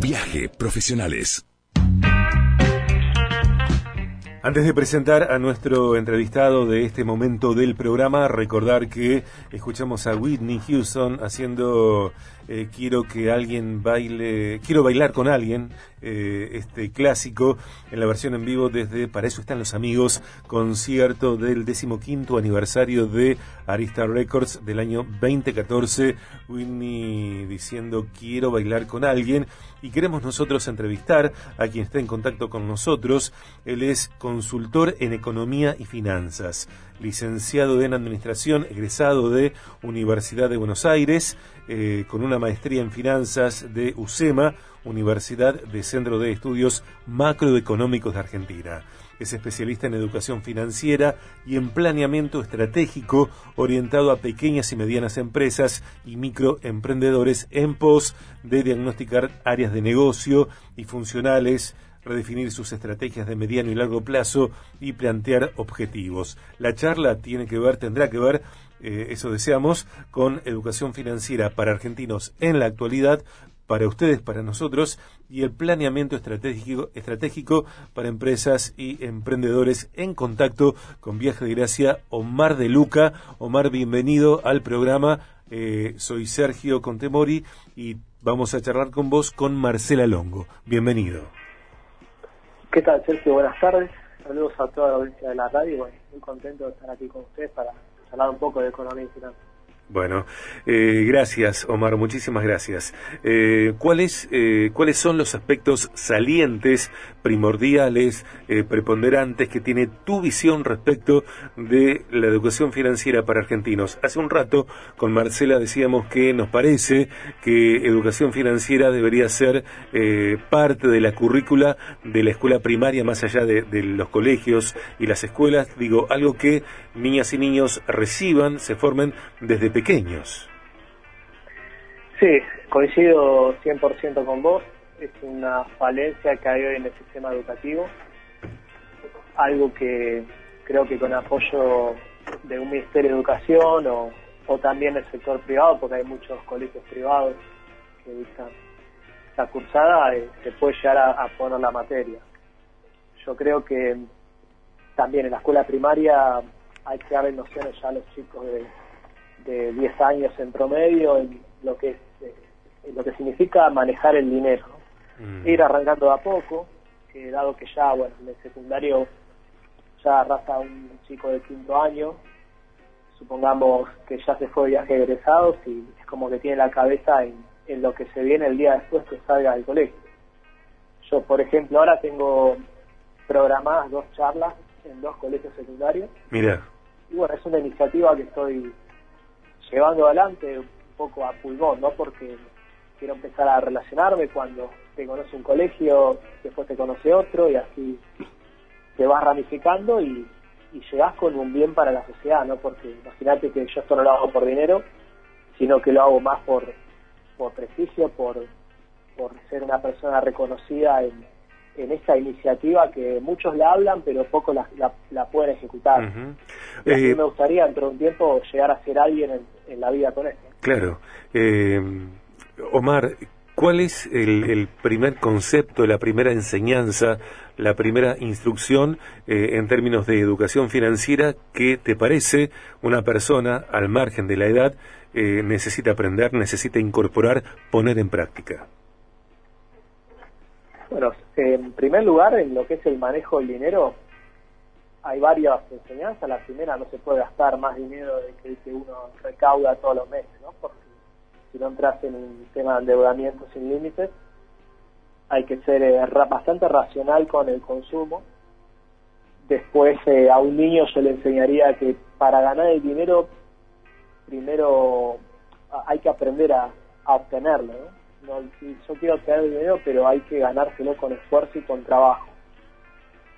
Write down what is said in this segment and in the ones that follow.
Viaje Profesionales. Antes de presentar a nuestro entrevistado de este momento del programa, recordar que escuchamos a Whitney Houston haciendo eh, Quiero que alguien baile, quiero bailar con alguien, eh, este clásico en la versión en vivo desde Para eso están los amigos, concierto del decimoquinto aniversario de Arista Records del año 2014. Whitney diciendo quiero bailar con alguien y queremos nosotros entrevistar a quien está en contacto con nosotros. Él es consultor en economía y finanzas, licenciado en administración, egresado de Universidad de Buenos Aires, eh, con una maestría en finanzas de UCEMA, Universidad de Centro de Estudios Macroeconómicos de Argentina. Es especialista en educación financiera y en planeamiento estratégico orientado a pequeñas y medianas empresas y microemprendedores en pos de diagnosticar áreas de negocio y funcionales redefinir sus estrategias de mediano y largo plazo y plantear objetivos. La charla tiene que ver, tendrá que ver, eh, eso deseamos, con educación financiera para argentinos en la actualidad, para ustedes, para nosotros, y el planeamiento estratégico, para empresas y emprendedores en contacto con Viaje de Gracia, Omar de Luca. Omar, bienvenido al programa. Eh, soy Sergio Contemori y vamos a charlar con vos con Marcela Longo. Bienvenido. ¿Qué tal, Sergio? Buenas tardes. Saludos a toda la audiencia de la radio. Muy contento de estar aquí con ustedes para hablar un poco de economía y finanzas. Bueno, eh, gracias Omar, muchísimas gracias. Eh, ¿cuáles, eh, ¿Cuáles son los aspectos salientes, primordiales, eh, preponderantes que tiene tu visión respecto de la educación financiera para argentinos? Hace un rato con Marcela decíamos que nos parece que educación financiera debería ser eh, parte de la currícula de la escuela primaria más allá de, los colegios y las escuelas, digo, algo que niñas y niños reciban, se formen desde pequeños. Sí, coincido 100% con vos. Es una falencia que hay hoy en el sistema educativo. Algo que creo que con apoyo de un Ministerio de Educación o, también del sector privado, porque hay muchos colegios privados que dictan esta cursada, eh, se puede llegar a, a poner la materia. Yo creo que también en la escuela primaria hay que darle nociones ya a los chicos de, de 10 años en promedio en lo que es eh, en lo que significa manejar el dinero. Mm. ir arrancando de a poco que dado que ya bueno en el secundario ya arrasa un chico de quinto año supongamos que ya se fue de viaje egresados y es como que tiene la cabeza en, en lo que se viene el día después que salga del colegio yo por ejemplo ahora tengo programadas dos charlas en dos colegios secundarios Mira, y bueno, es una iniciativa que estoy llevando adelante un poco a pulmón, ¿no? Porque quiero empezar a relacionarme cuando te conoce un colegio, después te conoce otro y así te vas ramificando y, y llegás con un bien para la sociedad, ¿no? Porque imagínate que yo esto no lo hago por dinero, sino que lo hago más por, por prestigio, por, por ser una persona reconocida en, en esta iniciativa que muchos la hablan pero pocos la, la, la pueden ejecutar. Ujú. Y a mí Eh, me gustaría dentro de un tiempo llegar a ser alguien en, en la vida con esto. Claro. Eh, Omar, ¿cuál es el, el primer concepto, la primera enseñanza, la primera instrucción eh, en términos de educación financiera que te parece una persona, al margen de la edad, eh, necesita aprender, necesita incorporar, poner en práctica? Bueno, en primer lugar, en lo que es el manejo del dinero, hay varias enseñanzas. La primera, no se puede gastar más dinero de que que uno recauda todos los meses, ¿no? Porque si no entras en un tema de endeudamiento sin límites, hay que ser eh, bastante racional con el consumo. Después, eh, a un niño yo le enseñaría que para ganar el dinero, primero hay que aprender a, a obtenerlo, ¿no? No, yo quiero obtener dinero, pero hay que ganárselo con esfuerzo y con trabajo.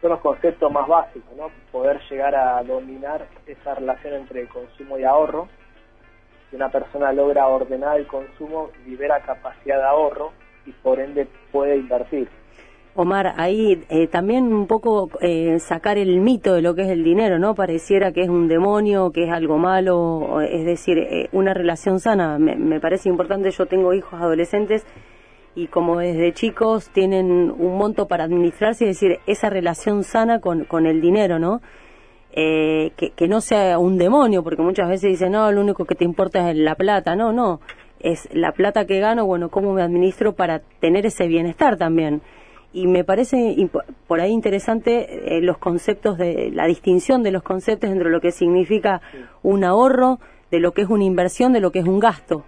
Son los conceptos más básicos, ¿no? Poder llegar a dominar esa relación entre consumo y ahorro. Si una persona logra ordenar el consumo, libera capacidad de ahorro y por ende puede invertir. Omar, ahí eh, también un poco eh, sacar el mito de lo que es el dinero, ¿no? Pareciera que es un demonio, que es algo malo, es decir, eh, una relación sana. Me, parece importante, yo tengo hijos adolescentes y como desde chicos tienen un monto para administrarse, es decir, esa relación sana con, con el dinero, ¿no? Eh, que, que no sea un demonio, porque muchas veces dicen, no, lo único que te importa es la plata, no, no, es la plata que gano, bueno, cómo me administro para tener ese bienestar también. Y me parece por ahí interesante eh, los conceptos de la distinción de los conceptos entre lo que significa un ahorro, de lo que es una inversión, de lo que es un gasto.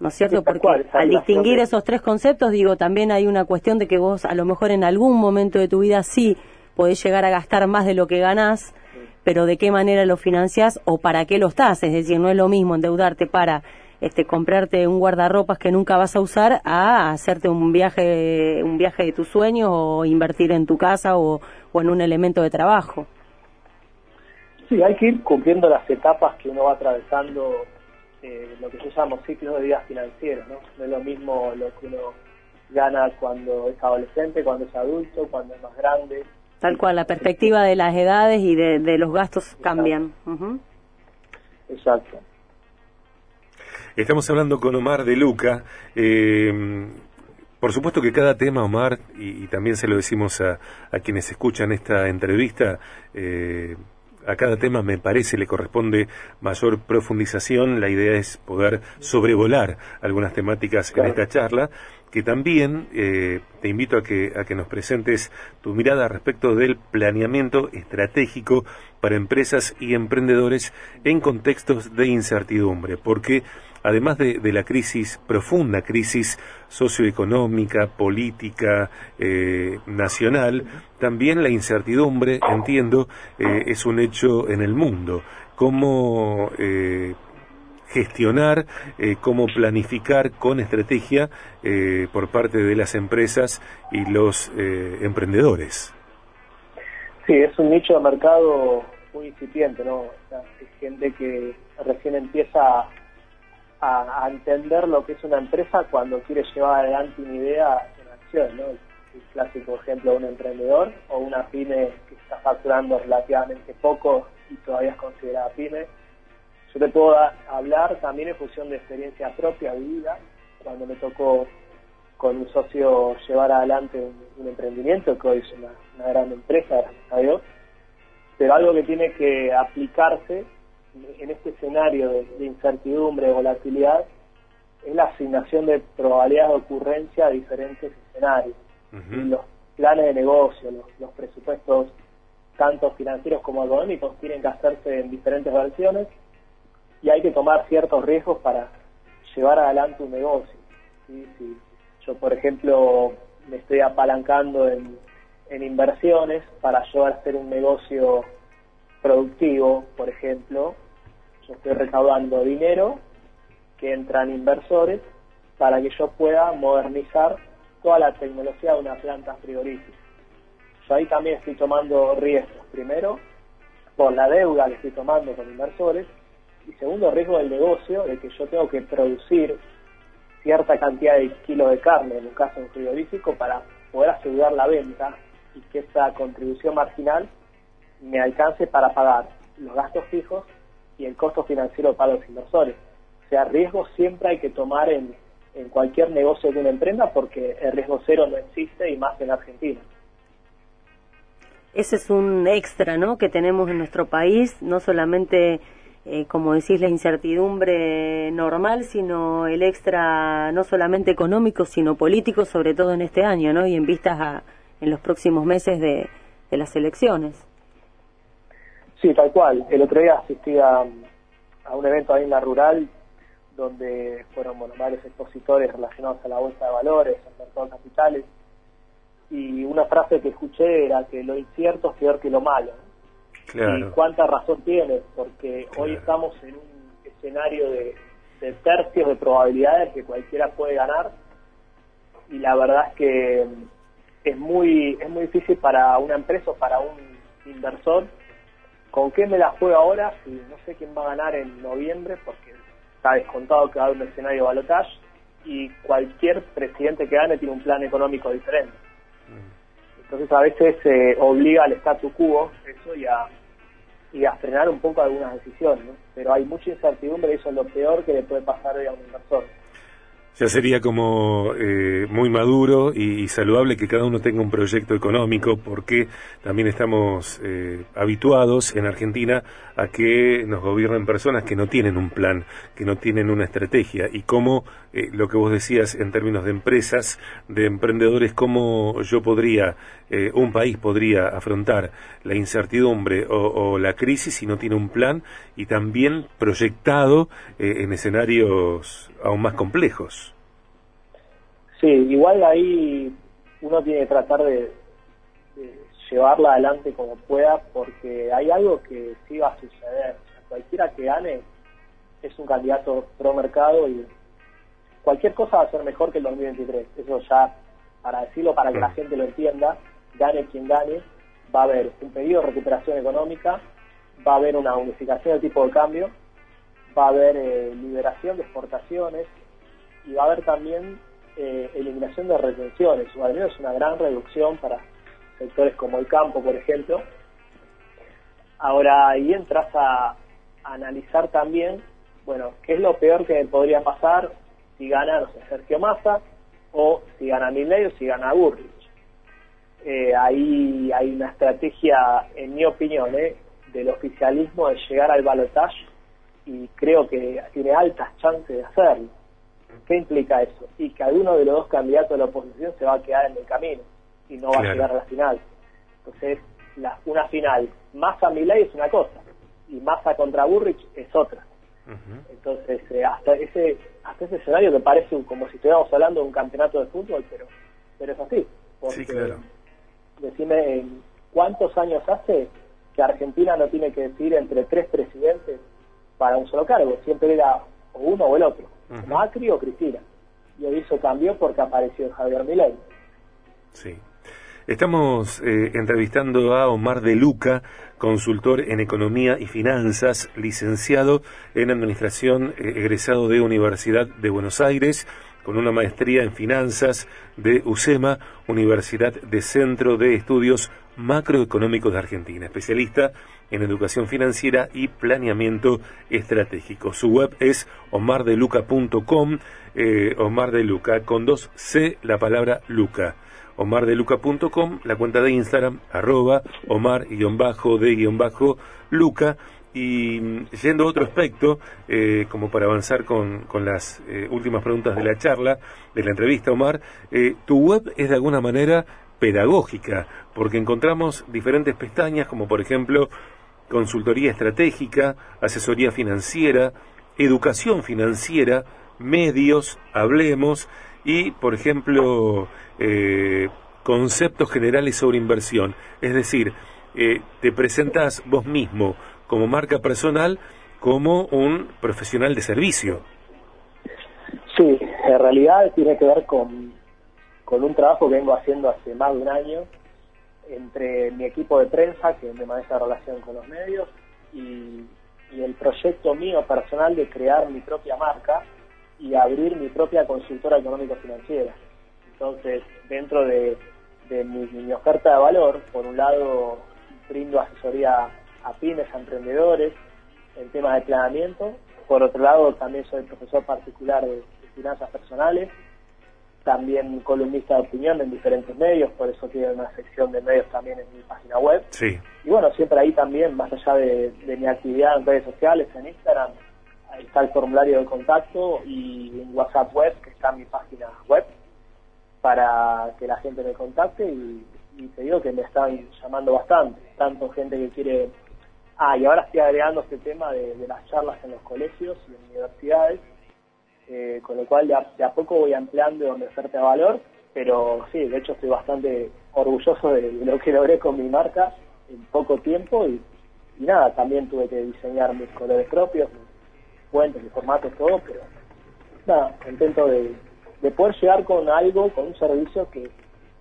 ¿no es cierto? Porque al distinguir esos tres conceptos, digo, también hay una cuestión de que vos a lo mejor en algún momento de tu vida sí podés llegar a gastar más de lo que ganás, pero de qué manera lo financiás o para qué lo estás. Es decir, no es lo mismo endeudarte para este, comprarte un guardarropas que nunca vas a usar a hacerte un viaje, un viaje de tus sueños o invertir en tu casa o, o en un elemento de trabajo. Sí, hay que ir cumpliendo las etapas que uno va atravesando eh, lo que yo llamo ciclos de vida financieros, ¿no? No es lo mismo lo que uno gana cuando es adolescente, cuando es adulto, cuando es más grande. Tal cual, la perspectiva de las edades y de, los gastos cambian. Exacto. Estamos hablando con Omar de Luca. Eh, por supuesto que cada tema, Omar, y, también se lo decimos a, a, quienes escuchan esta entrevista, eh, a cada tema me parece le corresponde mayor profundización. La idea es poder sobrevolar algunas temáticas en esta charla, que también eh, te invito a que, a que nos presentes tu mirada respecto del planeamiento estratégico para empresas y emprendedores en contextos de incertidumbre, porque además de, la crisis, profunda crisis socioeconómica, política, eh, nacional, también la incertidumbre, entiendo, eh, es un hecho en el mundo. ¿Cómo eh, gestionar, cómo planificar con estrategia por parte de las empresas y los emprendedores? Sí, es un nicho de mercado muy incipiente, ¿no? hay gente que recién empieza a, entender lo que es una empresa cuando quiere llevar adelante una idea en acción, ¿no? El clásico ejemplo de un emprendedor o una pyme que está facturando relativamente poco y todavía es considerada pyme. Yo te puedo hablar también en función de experiencia propia, vivida, cuando me tocó con un socio llevar adelante un, emprendimiento que hoy es una, una gran empresa, gracias a Dios, pero algo que tiene que aplicarse en este escenario de, incertidumbre, de volatilidad, es la asignación de probabilidades de ocurrencia a diferentes escenarios. los planes de negocio, los, presupuestos, tanto financieros como económicos, tienen que hacerse en diferentes versiones y hay que tomar ciertos riesgos para llevar adelante un negocio. Si yo, por ejemplo, me estoy apalancando en, en inversiones para a hacer un negocio productivo, por ejemplo, yo estoy recaudando dinero que entran inversores para que yo pueda modernizar toda la tecnología de una planta frigorífica. Yo ahí también estoy tomando riesgos. Primero, por la deuda que estoy tomando con inversores. Y segundo, riesgo del negocio, de que yo tengo que producir cierta cantidad de kilos de carne, en un caso un frigorífico, para poder asegurar la venta y que esa contribución marginal me alcance para pagar los gastos fijos y el costo financiero para los inversores. O sea, riesgo siempre hay que tomar en, cualquier negocio que uno emprenda porque el riesgo cero no existe y más en Argentina. Ese es un extra ¿no? que tenemos en nuestro país, no solamente, eh, como decís, la incertidumbre normal, sino el extra no solamente económico, sino político, sobre todo en este año ¿no? y en vistas a en los próximos meses de las elecciones. Sí, tal cual. El otro día asistí a, un evento ahí en la rural donde fueron bueno, varios expositores relacionados a la bolsa de valores, al mercado de capitales, y una frase que escuché era que lo incierto es peor que lo malo. Y cuánta razón tiene, porque hoy estamos en un escenario de, de tercios de probabilidades que cualquiera puede ganar, y la verdad es que es muy, es muy difícil para una empresa o para un inversor ¿Con qué me la juego ahora? Si no sé quién va a ganar en noviembre, porque está descontado que va a haber un escenario de balotaje y cualquier presidente que gane tiene un plan económico diferente. Entonces a veces se obliga al statu quo eso y a, frenar un poco algunas decisiones, pero hay mucha incertidumbre y eso es lo peor que le puede pasar hoy a un inversor. Ya sería como eh, muy maduro y, saludable que cada uno tenga un proyecto económico, porque también estamos eh, habituados en Argentina a que nos gobiernen personas que no tienen un plan, que no tienen una estrategia, y cómo eh, lo que vos decías en términos de empresas, de emprendedores, cómo yo podría, un país podría afrontar la incertidumbre o, o, la crisis si no tiene un plan y también proyectado en escenarios aún más complejos. Sí, igual ahí uno tiene que tratar de, llevarla adelante como pueda porque hay algo que sí va a suceder. cualquiera que gane es un candidato pro mercado y cualquier cosa va a ser mejor que el 2023. Eso ya, para decirlo, para que la gente lo entienda, gane quien gane, va a haber un pedido de recuperación económica, va a haber una unificación del tipo de cambio, va a haber eh, liberación de exportaciones y va a haber también eh, eliminación de retenciones, o al menos una gran reducción para sectores como el campo, por ejemplo. Ahora ahí entras a, analizar también, bueno, qué es lo peor que podría pasar si gana, no sé, Sergio Massa, o si gana Milley o si gana Burrich. Eh, ahí hay una estrategia, en mi opinión, eh, del oficialismo de llegar al balotaje y creo que tiene altas chances de hacerlo. ¿Qué implica eso? Y que alguno de los dos candidatos de la oposición se va a quedar en el camino y no va a llegar a la final. Entonces, la, una final, Massa Milay es una cosa y Massa contra Burrich es otra. Entonces, eh, hasta ese hasta ese escenario que parece como si estuviéramos hablando de un campeonato de fútbol, pero pero es así. sí, claro. Decime, ¿cuántos años hace que Argentina no tiene que decidir entre tres presidentes para un solo cargo? Siempre era o uno o el otro. Macri o Cristina. Y eso cambió porque apareció Javier Milei. Sí. Estamos eh, entrevistando a Omar de Luca, consultor en economía y finanzas, licenciado en administración, eh, egresado de Universidad de Buenos Aires, con una maestría en finanzas de UCEMA, Universidad de Centro de Estudios Macroeconómicos de Argentina, especialista en educación financiera y planeamiento estratégico. Su web es omardeluca.com, eh, Omar de Luca, con dos C, la palabra Luca. Omardeluca.com, la cuenta de Instagram, arroba Omar-de-Luca. Y yendo a otro aspecto, eh, como para avanzar con, con las eh, últimas preguntas de la charla, de la entrevista, Omar, eh, tu web es de alguna manera pedagógica, porque encontramos diferentes pestañas, como por ejemplo consultoría estratégica, asesoría financiera, educación financiera, medios, hablemos y, por ejemplo, eh, conceptos generales sobre inversión. Es decir, eh, te presentas vos mismo como marca personal como un profesional de servicio. Sí, en realidad tiene que ver con, con un trabajo que vengo haciendo hace más de un año entre mi equipo de prensa, que me maneja relación con los medios, y, el proyecto mío personal de crear mi propia marca y abrir mi propia consultora económico-financiera. Entonces, dentro de, mi, oferta de valor, por un lado, brindo asesoría a pymes, a emprendedores, en temas de planeamiento. Por otro lado, también soy profesor particular de finanzas personales también columnista de opinión en diferentes medios, por eso tiene una sección de medios también en mi página web. Sí. Y bueno, siempre ahí también, más allá de, mi actividad en redes sociales, en Instagram, ahí está el formulario de contacto y en WhatsApp web, que está en mi página web, para que la gente me contacte y, te digo que me están llamando bastante, tanto gente que quiere... Ah, y ahora estoy agregando este tema de las charlas en los colegios y en universidades, eh, con lo cual de a, poco voy ampliando mi oferta valor, pero sí, de hecho estoy bastante orgulloso de, lo que logré con mi marca en poco tiempo y, nada, también tuve que diseñar mis colores propios, fuentes, mis formatos, todo, pero nada, contento de, poder llegar con algo, con un servicio que,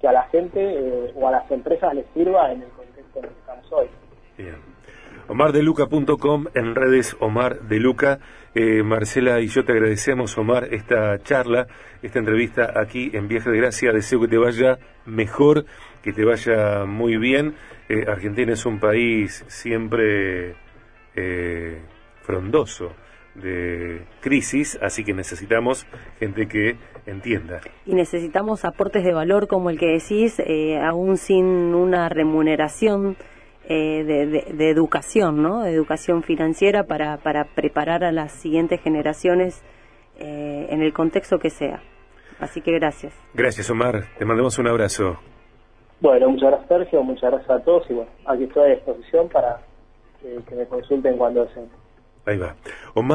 a la gente eh, o a las empresas les sirva en el contexto en el que estamos hoy. Bien. OmarDeluca.com, en redes Omar de Luca. Eh, Marcela y yo te agradecemos, Omar, esta charla, esta entrevista aquí en Viaje de Gracia. Deseo que te vaya mejor, que te vaya muy bien. Eh, Argentina es un país siempre eh, frondoso de crisis, así que necesitamos gente que entienda. Y necesitamos aportes de valor como el que decís, eh, aún sin una remuneración eh, de, educación, ¿no? De educación financiera para, para preparar a las siguientes generaciones eh, en el contexto que sea. Así que gracias. Gracias, Omar. Te mandamos un abrazo. Bueno, muchas gracias, Sergio. Muchas gracias a todos. Y bueno, aquí estoy a disposición para que me consulten cuando deseen. Ahí va. Omar